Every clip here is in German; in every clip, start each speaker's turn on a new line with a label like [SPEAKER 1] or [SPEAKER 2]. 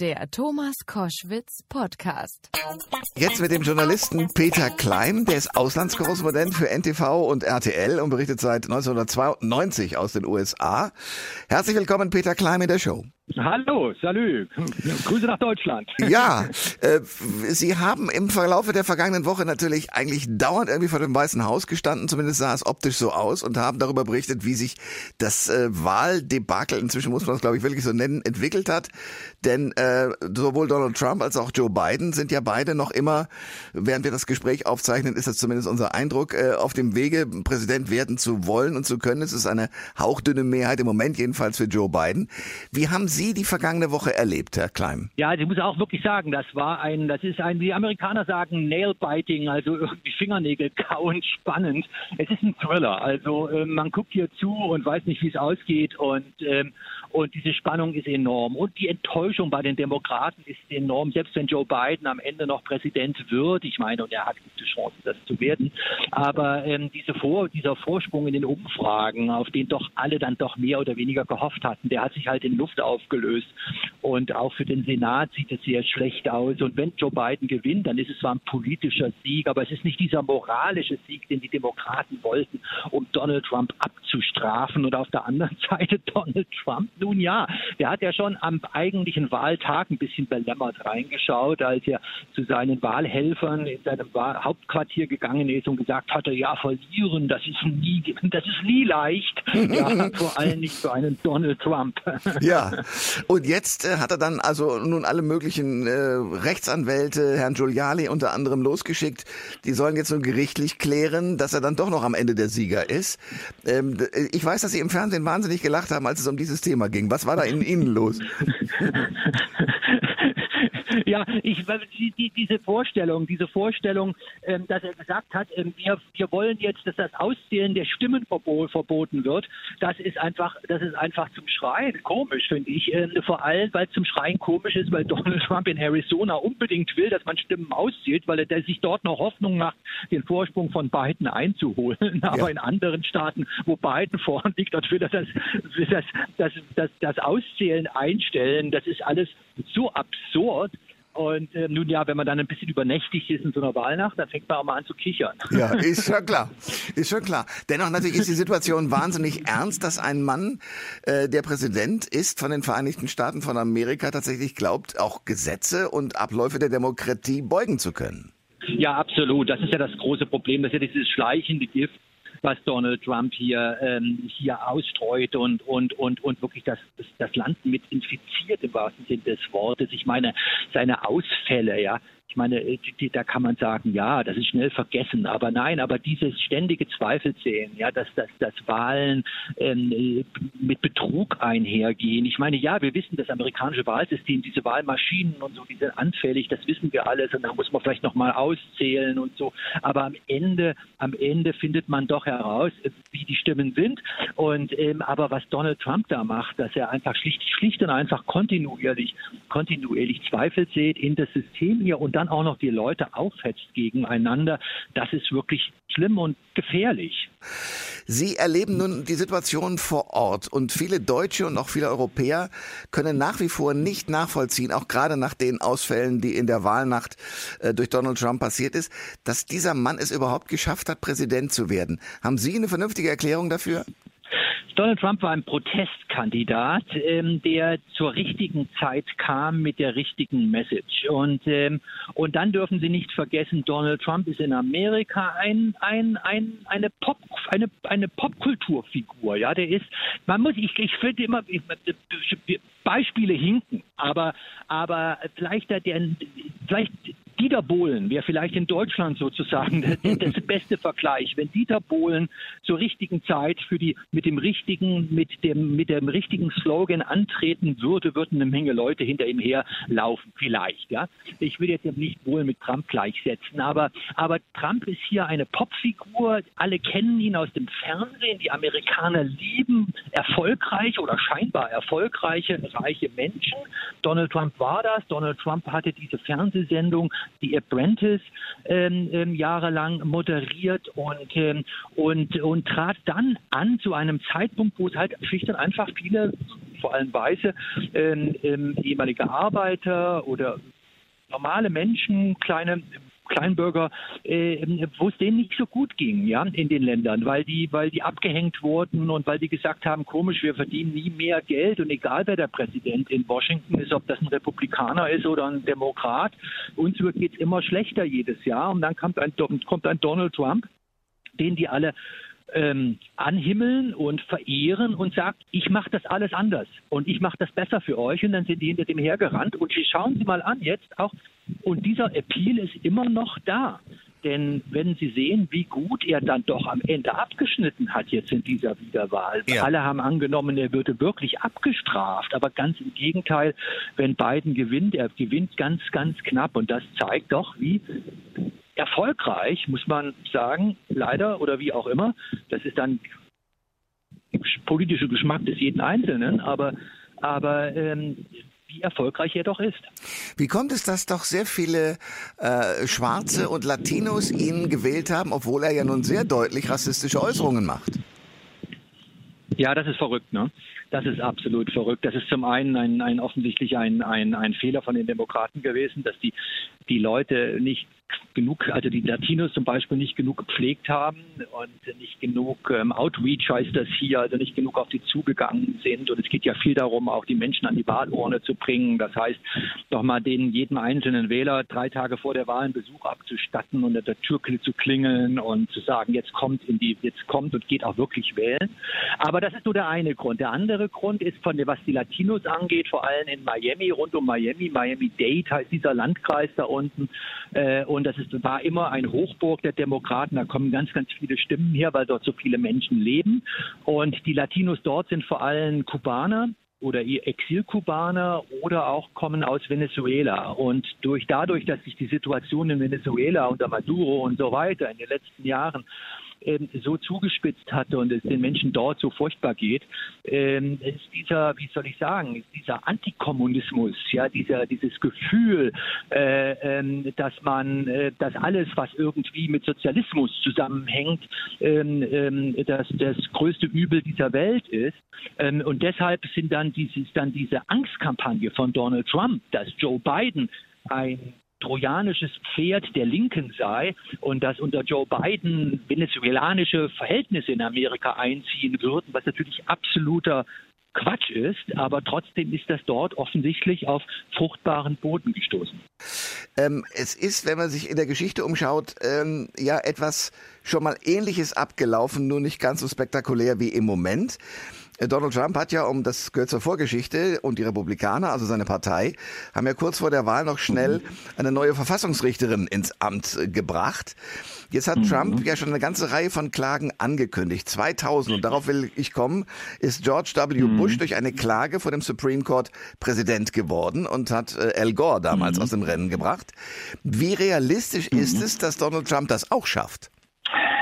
[SPEAKER 1] Der Thomas Koschwitz Podcast.
[SPEAKER 2] Jetzt mit dem Journalisten Peter Klein, der ist Auslandskorrespondent für NTV und RTL und berichtet seit 1992 aus den USA. Herzlich willkommen, Peter Klein in der Show.
[SPEAKER 3] Hallo, salü. Grüße nach Deutschland.
[SPEAKER 2] Ja, äh, Sie haben im Verlauf der vergangenen Woche natürlich eigentlich dauernd irgendwie vor dem Weißen Haus gestanden, zumindest sah es optisch so aus und haben darüber berichtet, wie sich das äh, Wahldebakel, inzwischen muss man es glaube ich wirklich so nennen, entwickelt hat. Denn äh, sowohl Donald Trump als auch Joe Biden sind ja beide noch immer, während wir das Gespräch aufzeichnen, ist das zumindest unser Eindruck, äh, auf dem Wege, Präsident werden zu wollen und zu können. Es ist eine hauchdünne Mehrheit im Moment jedenfalls für Joe Biden. Wie haben Sie Sie die vergangene Woche erlebt, Herr Klein?
[SPEAKER 3] Ja, ich muss auch wirklich sagen, das war ein, das ist ein, wie die Amerikaner sagen, Nail-Biting, also irgendwie Fingernägel kauen, spannend. Es ist ein Thriller, also äh, man guckt hier zu und weiß nicht, wie es ausgeht und, ähm, und diese Spannung ist enorm. Und die Enttäuschung bei den Demokraten ist enorm, selbst wenn Joe Biden am Ende noch Präsident wird. Ich meine, und er hat gute Chancen, das zu werden. Aber ähm, diese Vor dieser Vorsprung in den Umfragen, auf den doch alle dann doch mehr oder weniger gehofft hatten, der hat sich halt in Luft auf aufgelöst. Und auch für den Senat sieht es sehr schlecht aus. Und wenn Joe Biden gewinnt, dann ist es zwar ein politischer Sieg, aber es ist nicht dieser moralische Sieg, den die Demokraten wollten, um Donald Trump abzustrafen. Und auf der anderen Seite Donald Trump, nun ja, der hat ja schon am eigentlichen Wahltag ein bisschen belämmert reingeschaut, als er zu seinen Wahlhelfern in seinem Hauptquartier gegangen ist und gesagt hatte, ja, verlieren, das ist nie, das ist nie leicht. ja, vor allem nicht für einen Donald Trump.
[SPEAKER 2] Ja, und jetzt äh, hat er dann also nun alle möglichen äh, Rechtsanwälte, Herrn Giuliani unter anderem losgeschickt. Die sollen jetzt nun gerichtlich klären, dass er dann doch noch am Ende der Sieger ist. Ähm, ich weiß, dass Sie im Fernsehen wahnsinnig gelacht haben, als es um dieses Thema ging. Was war da in Ihnen los?
[SPEAKER 3] Ja, ich, die, diese Vorstellung, diese Vorstellung, ähm, dass er gesagt hat, ähm, wir, wir wollen jetzt, dass das Auszählen der Stimmen verboten wird, das ist einfach, das ist einfach zum Schreien komisch, finde ich. Ähm, vor allem, weil es zum Schreien komisch ist, weil Donald Trump in Arizona unbedingt will, dass man Stimmen auszählt, weil er sich dort noch Hoffnung macht, den Vorsprung von Biden einzuholen. Aber ja. in anderen Staaten, wo Biden vorn liegt, dort will er das, das, das, das, das Auszählen einstellen. Das ist alles so absurd. Und äh, nun ja, wenn man dann ein bisschen übernächtig ist in so einer Wahlnacht, dann fängt man auch mal an zu kichern.
[SPEAKER 2] Ja, ist schon klar. Ist schon klar. Dennoch natürlich ist die Situation wahnsinnig ernst, dass ein Mann, äh, der Präsident ist von den Vereinigten Staaten von Amerika, tatsächlich glaubt, auch Gesetze und Abläufe der Demokratie beugen zu können.
[SPEAKER 3] Ja, absolut. Das ist ja das große Problem. Das ist ja dieses schleichende Gift was Donald Trump hier, ähm, hier ausstreut und, und, und, und wirklich das, das, Land mit infiziert im wahrsten Sinne des Wortes. Ich meine, seine Ausfälle, ja, ich meine, äh, da kann man sagen, ja, das ist schnell vergessen, aber nein, aber dieses ständige Zweifelzählen, ja, dass, dass, dass Wahlen ähm, mit Betrug einhergehen. Ich meine, ja, wir wissen, das amerikanische Wahlsystem, diese Wahlmaschinen und so, die sind anfällig, das wissen wir alles und da muss man vielleicht nochmal auszählen und so. Aber am Ende, am Ende findet man doch heraus, wie die Stimmen sind. Und ähm, aber was Donald Trump da macht, dass er einfach schlicht, schlicht und einfach kontinuierlich, kontinuierlich Zweifel sät in das System hier und dann auch noch die Leute aufhetzt gegeneinander, das ist wirklich schlimm und gefährlich.
[SPEAKER 2] Sie erleben nun die Situation vor Ort und viele Deutsche und auch viele Europäer können nach wie vor nicht nachvollziehen, auch gerade nach den Ausfällen, die in der Wahlnacht äh, durch Donald Trump passiert ist, dass dieser Mann es überhaupt geschafft hat, Präsident zu werden. Haben Sie eine vernünftige Erklärung dafür?
[SPEAKER 3] Donald Trump war ein Protestkandidat, ähm, der zur richtigen Zeit kam mit der richtigen Message. Und, ähm, und dann dürfen Sie nicht vergessen, Donald Trump ist in Amerika ein, ein, ein, eine, Pop, eine, eine Popkulturfigur. Ja, der ist, man muss, ich, ich finde immer, ich, Beispiele hinken, aber, aber vielleicht, der, vielleicht Dieter Bohlen wäre vielleicht in Deutschland sozusagen das, das beste Vergleich. Wenn Dieter Bohlen zur richtigen Zeit für die, mit dem richtigen, mit dem, mit dem richtigen Slogan antreten würde, würden eine Menge Leute hinter ihm herlaufen. Vielleicht, ja. Ich will jetzt nicht Bohlen mit Trump gleichsetzen, aber, aber Trump ist hier eine Popfigur. Alle kennen ihn aus dem Fernsehen. Die Amerikaner lieben erfolgreiche oder scheinbar erfolgreiche, reiche Menschen. Donald Trump war das. Donald Trump hatte diese Fernsehsendung die Apprentice ähm, ähm, jahrelang moderiert und, ähm, und, und trat dann an zu einem Zeitpunkt, wo es halt schlicht und einfach viele vor allem Weiße, ähm, ähm, ehemalige Arbeiter oder normale Menschen, kleine Kleinbürger, äh, wo es denen nicht so gut ging, ja, in den Ländern, weil die, weil die abgehängt wurden und weil die gesagt haben, komisch, wir verdienen nie mehr Geld und egal wer der Präsident in Washington ist, ob das ein Republikaner ist oder ein Demokrat, uns wird geht's immer schlechter jedes Jahr und dann kommt ein, kommt ein Donald Trump, den die alle ähm, anhimmeln und verehren und sagt, ich mache das alles anders und ich mache das besser für euch und dann sind die hinter dem hergerannt und schauen Sie mal an jetzt auch und dieser Appeal ist immer noch da. Denn wenn Sie sehen, wie gut er dann doch am Ende abgeschnitten hat jetzt in dieser Wiederwahl. Ja. Alle haben angenommen, er würde wirklich abgestraft. Aber ganz im Gegenteil, wenn Biden gewinnt, er gewinnt ganz, ganz knapp. Und das zeigt doch, wie erfolgreich, muss man sagen, leider oder wie auch immer. Das ist dann politischer Geschmack des jeden Einzelnen. Aber, aber ähm, wie erfolgreich er doch ist.
[SPEAKER 2] Wie kommt es, dass doch sehr viele äh, Schwarze und Latinos ihn gewählt haben, obwohl er ja nun sehr deutlich rassistische Äußerungen macht?
[SPEAKER 3] Ja, das ist verrückt, ne? Das ist absolut verrückt. Das ist zum einen ein, ein offensichtlich ein, ein, ein Fehler von den Demokraten gewesen, dass die, die Leute nicht genug, also die Latinos zum Beispiel nicht genug gepflegt haben und nicht genug ähm, Outreach heißt das hier, also nicht genug auf die zugegangen sind. Und es geht ja viel darum, auch die Menschen an die Wahlurne zu bringen. Das heißt, nochmal den jedem einzelnen Wähler drei Tage vor der Wahl einen Besuch abzustatten und an der Tür zu klingeln und zu sagen, jetzt kommt in die, jetzt kommt und geht auch wirklich wählen. Aber das ist nur der eine Grund. Der andere Grund ist von was die Latinos angeht, vor allem in Miami, rund um Miami, Miami Dade heißt dieser Landkreis da unten. Äh, und das ist, war immer ein Hochburg der Demokraten. Da kommen ganz, ganz viele Stimmen her, weil dort so viele Menschen leben. Und die Latinos dort sind vor allem Kubaner oder Exilkubaner oder auch kommen aus Venezuela. Und durch dadurch, dass sich die Situation in Venezuela unter Maduro und so weiter in den letzten Jahren ähm, so zugespitzt hatte und es den Menschen dort so furchtbar geht, ähm, ist dieser, wie soll ich sagen, dieser Antikommunismus, ja, dieser, dieses Gefühl, äh, ähm, dass man, äh, dass alles, was irgendwie mit Sozialismus zusammenhängt, ähm, ähm, dass das größte Übel dieser Welt ist. Ähm, und deshalb sind dann dieses, dann diese Angstkampagne von Donald Trump, dass Joe Biden ein trojanisches Pferd der Linken sei und dass unter Joe Biden venezuelanische Verhältnisse in Amerika einziehen würden, was natürlich absoluter Quatsch ist, aber trotzdem ist das dort offensichtlich auf fruchtbaren Boden gestoßen.
[SPEAKER 2] Ähm, es ist, wenn man sich in der Geschichte umschaut, ähm, ja etwas schon mal Ähnliches abgelaufen, nur nicht ganz so spektakulär wie im Moment. Donald Trump hat ja, um das gehört zur Vorgeschichte, und die Republikaner, also seine Partei, haben ja kurz vor der Wahl noch schnell eine neue Verfassungsrichterin ins Amt gebracht. Jetzt hat mhm. Trump ja schon eine ganze Reihe von Klagen angekündigt. 2000, und darauf will ich kommen, ist George W. Mhm. Bush durch eine Klage vor dem Supreme Court Präsident geworden und hat äh, Al Gore damals mhm. aus dem Rennen gebracht. Wie realistisch ist mhm. es, dass Donald Trump das auch schafft?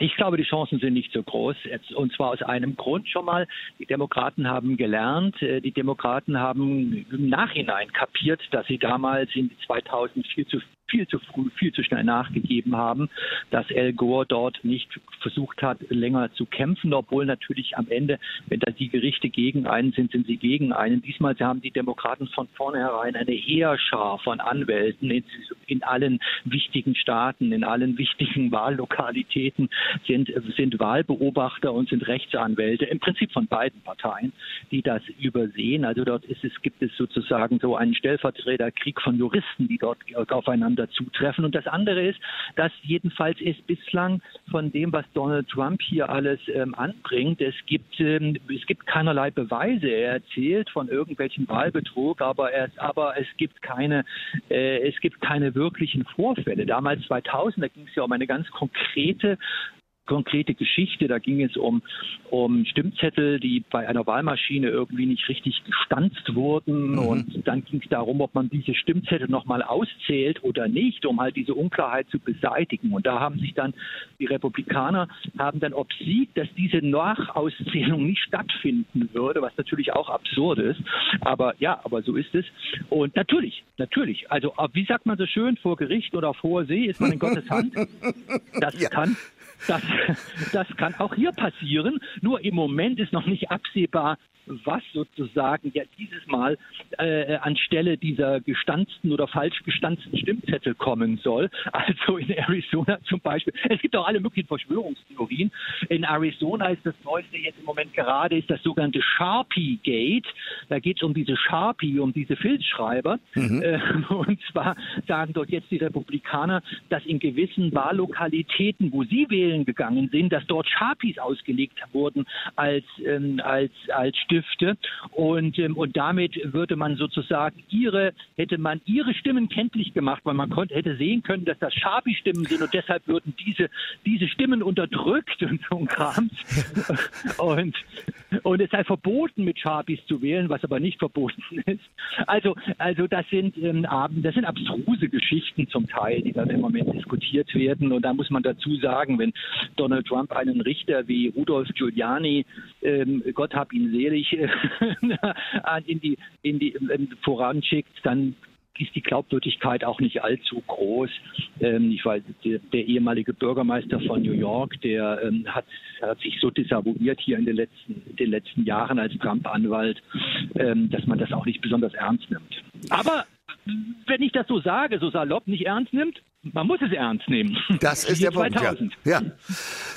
[SPEAKER 3] Ich glaube, die Chancen sind nicht so groß. Und zwar aus einem Grund schon mal. Die Demokraten haben gelernt. Äh, die Demokraten haben im Nachhinein kapiert, dass sie damals in 2004 zu viel zu früh, viel zu schnell nachgegeben haben, dass Al Gore dort nicht versucht hat, länger zu kämpfen, obwohl natürlich am Ende, wenn da die Gerichte gegen einen sind, sind sie gegen einen. Diesmal haben die Demokraten von vornherein eine Heerschar von Anwälten in, in allen wichtigen Staaten, in allen wichtigen Wahllokalitäten sind, sind Wahlbeobachter und sind Rechtsanwälte, im Prinzip von beiden Parteien, die das übersehen. Also dort ist es, gibt es sozusagen so einen Stellvertreterkrieg von Juristen, die dort aufeinander dazu treffen. Und das andere ist, dass jedenfalls ist bislang von dem, was Donald Trump hier alles ähm, anbringt, es gibt, ähm, es gibt keinerlei Beweise. Er erzählt von irgendwelchen Wahlbetrug, aber, er, aber es gibt keine, äh, es gibt keine wirklichen Vorfälle. Damals 2000, da ging es ja um eine ganz konkrete konkrete Geschichte. Da ging es um, um Stimmzettel, die bei einer Wahlmaschine irgendwie nicht richtig gestanzt wurden. Mhm. Und dann ging es darum, ob man diese Stimmzettel nochmal auszählt oder nicht, um halt diese Unklarheit zu beseitigen. Und da haben sich dann die Republikaner haben dann obsiegt, dass diese Nachauszählung nicht stattfinden würde, was natürlich auch absurd ist. Aber ja, aber so ist es. Und natürlich, natürlich. Also wie sagt man so schön, vor Gericht oder vor See ist man in Gottes Hand. Das ja. kann das, das kann auch hier passieren. Nur im Moment ist noch nicht absehbar, was sozusagen ja dieses Mal äh, anstelle dieser gestanzten oder falsch gestanzten Stimmzettel kommen soll. Also in Arizona zum Beispiel. Es gibt auch alle möglichen Verschwörungstheorien. In Arizona ist das Neueste jetzt im Moment gerade ist das sogenannte Sharpie Gate. Da geht es um diese Sharpie, um diese Filzschreiber. Mhm. Äh, und zwar sagen dort jetzt die Republikaner, dass in gewissen Wahllokalitäten, wo sie wählen gegangen sind, dass dort Sharpies ausgelegt wurden als ähm, als als Stifte und, ähm, und damit würde man sozusagen ihre, hätte man ihre Stimmen kenntlich gemacht, weil man konnte, hätte sehen können, dass das Schabi-Stimmen sind und deshalb würden diese, diese Stimmen unterdrückt und so ein Kram. und, und es sei verboten, mit Schabis zu wählen, was aber nicht verboten ist. Also, also das sind ähm, das sind abstruse Geschichten zum Teil, die dann im Moment diskutiert werden. Und da muss man dazu sagen, wenn Donald Trump einen Richter wie Rudolf Giuliani, ähm, Gott hab ihn selig, sich in die, in die voranschickt, dann ist die Glaubwürdigkeit auch nicht allzu groß. Ähm, ich weiß, der, der, ehemalige Bürgermeister von New York, der ähm, hat, hat, sich so desavouiert hier in den letzten, den letzten Jahren als Trump-Anwalt, ähm, dass man das auch nicht besonders ernst nimmt. Aber wenn ich das so sage, so salopp nicht ernst nimmt, man muss es ernst nehmen.
[SPEAKER 2] Das ist der Punkt. Ja. ja.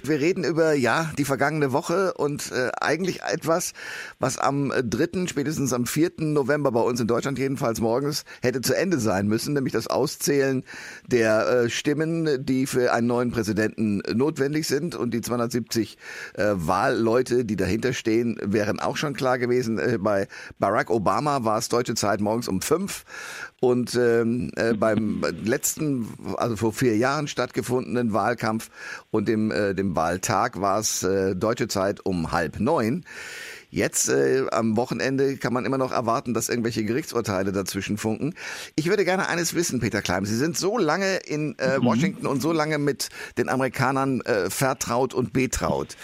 [SPEAKER 2] Wir reden über ja die vergangene Woche und äh, eigentlich etwas, was am 3., spätestens am 4. November bei uns in Deutschland jedenfalls morgens hätte zu Ende sein müssen, nämlich das Auszählen der äh, Stimmen, die für einen neuen Präsidenten notwendig sind und die 270 äh, Wahlleute, die dahinter stehen, wären auch schon klar gewesen. Äh, bei Barack Obama war es deutsche Zeit morgens um fünf und ähm, äh, beim letzten, also vor vier Jahren stattgefundenen Wahlkampf und dem, äh, dem Wahltag war es äh, deutsche Zeit um halb neun. Jetzt äh, am Wochenende kann man immer noch erwarten, dass irgendwelche Gerichtsurteile dazwischen funken. Ich würde gerne eines wissen, Peter Klein. Sie sind so lange in äh, mhm. Washington und so lange mit den Amerikanern äh, vertraut und betraut.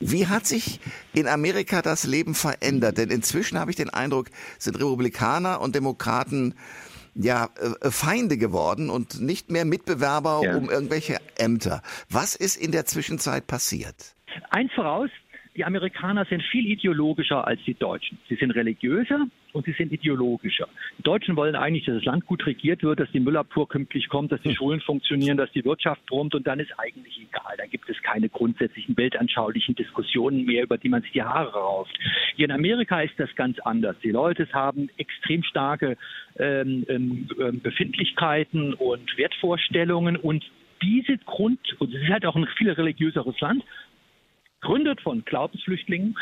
[SPEAKER 2] Wie hat sich in Amerika das Leben verändert? Denn inzwischen habe ich den Eindruck, sind Republikaner und Demokraten ja äh, äh, Feinde geworden und nicht mehr Mitbewerber ja. um irgendwelche Ämter. Was ist in der Zwischenzeit passiert?
[SPEAKER 3] Eins voraus, die Amerikaner sind viel ideologischer als die Deutschen. Sie sind religiöser und sie sind ideologischer. Die Deutschen wollen eigentlich, dass das Land gut regiert wird, dass die Müllabfuhr pünktlich kommt, dass die hm. Schulen funktionieren, dass die Wirtschaft brummt und dann ist eigentlich egal. Da gibt es keine grundsätzlichen weltanschaulichen Diskussionen mehr, über die man sich die Haare rauft. Hier in Amerika ist das ganz anders. Die Leute haben extrem starke ähm, ähm, ähm Befindlichkeiten und Wertvorstellungen und diese Grund, und es ist halt auch ein viel religiöseres Land, gegründet von Glaubensflüchtlingen.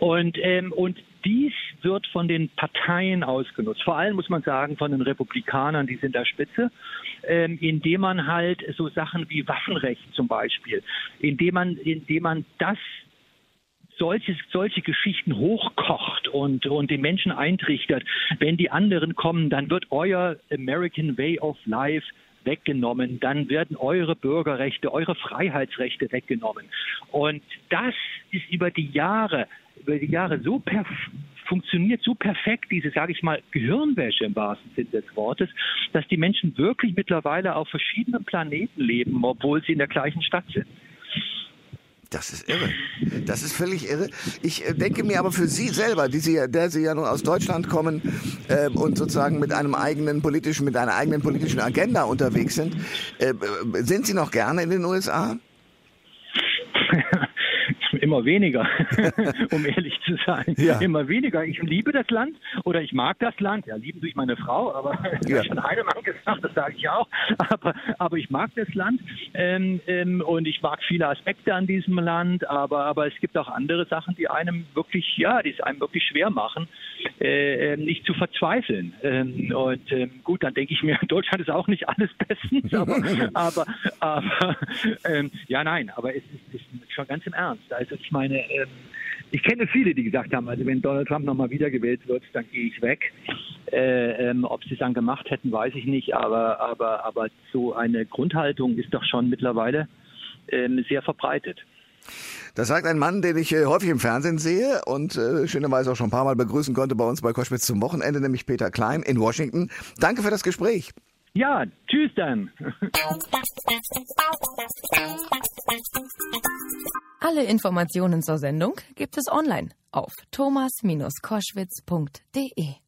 [SPEAKER 3] Und, ähm, und dies wird von den Parteien ausgenutzt. Vor allem muss man sagen, von den Republikanern, die sind da Spitze, ähm, indem man halt so Sachen wie Waffenrecht zum Beispiel, indem man, indem man das solche, solche Geschichten hochkocht und, und den Menschen eintrichtert. Wenn die anderen kommen, dann wird euer American Way of Life weggenommen, dann werden eure Bürgerrechte, eure Freiheitsrechte weggenommen. Und das ist über die Jahre, über die Jahre so perf funktioniert so perfekt, diese, sage ich mal, Gehirnwäsche im wahrsten Sinne des Wortes, dass die Menschen wirklich mittlerweile auf verschiedenen Planeten leben, obwohl sie in der gleichen Stadt sind.
[SPEAKER 2] Das ist irre. Das ist völlig irre. Ich äh, denke mir aber für Sie selber, die Sie, der Sie ja nun aus Deutschland kommen äh, und sozusagen mit einem eigenen politischen, mit einer eigenen politischen Agenda unterwegs sind, äh, äh sind Sie noch gerne in den USA?
[SPEAKER 3] immer weniger, um ehrlich zu sein. Ja. Immer weniger. Ich liebe das Land oder ich mag das Land. Ja, lieben durch meine Frau, aber ja. schon Heidemann gesagt, das sage ich auch. Aber, aber ich mag das Land ähm, ähm, und ich mag viele Aspekte an diesem Land, aber, aber es gibt auch andere Sachen, die einem wirklich, ja, die es einem wirklich schwer machen, äh, ähm, nicht zu verzweifeln. Ähm, und ähm, gut, dann denke ich mir, Deutschland ist auch nicht alles bestens, aber, aber, aber ähm, ja, nein, aber es ist, ist schon ganz im Ernst. Also ich meine, ähm, ich kenne viele, die gesagt haben, also wenn Donald Trump nochmal wiedergewählt wird, dann gehe ich weg. Äh, ähm, ob sie es dann gemacht hätten, weiß ich nicht, aber, aber, aber so eine Grundhaltung ist doch schon mittlerweile ähm, sehr verbreitet.
[SPEAKER 2] Das sagt ein Mann, den ich äh, häufig im Fernsehen sehe und äh, schönerweise auch schon ein paar Mal begrüßen konnte bei uns bei Koschwitz zum Wochenende, nämlich Peter Klein in Washington. Danke für das Gespräch.
[SPEAKER 3] Ja, tschüss dann.
[SPEAKER 1] Alle Informationen zur Sendung gibt es online auf thomas-koschwitz.de.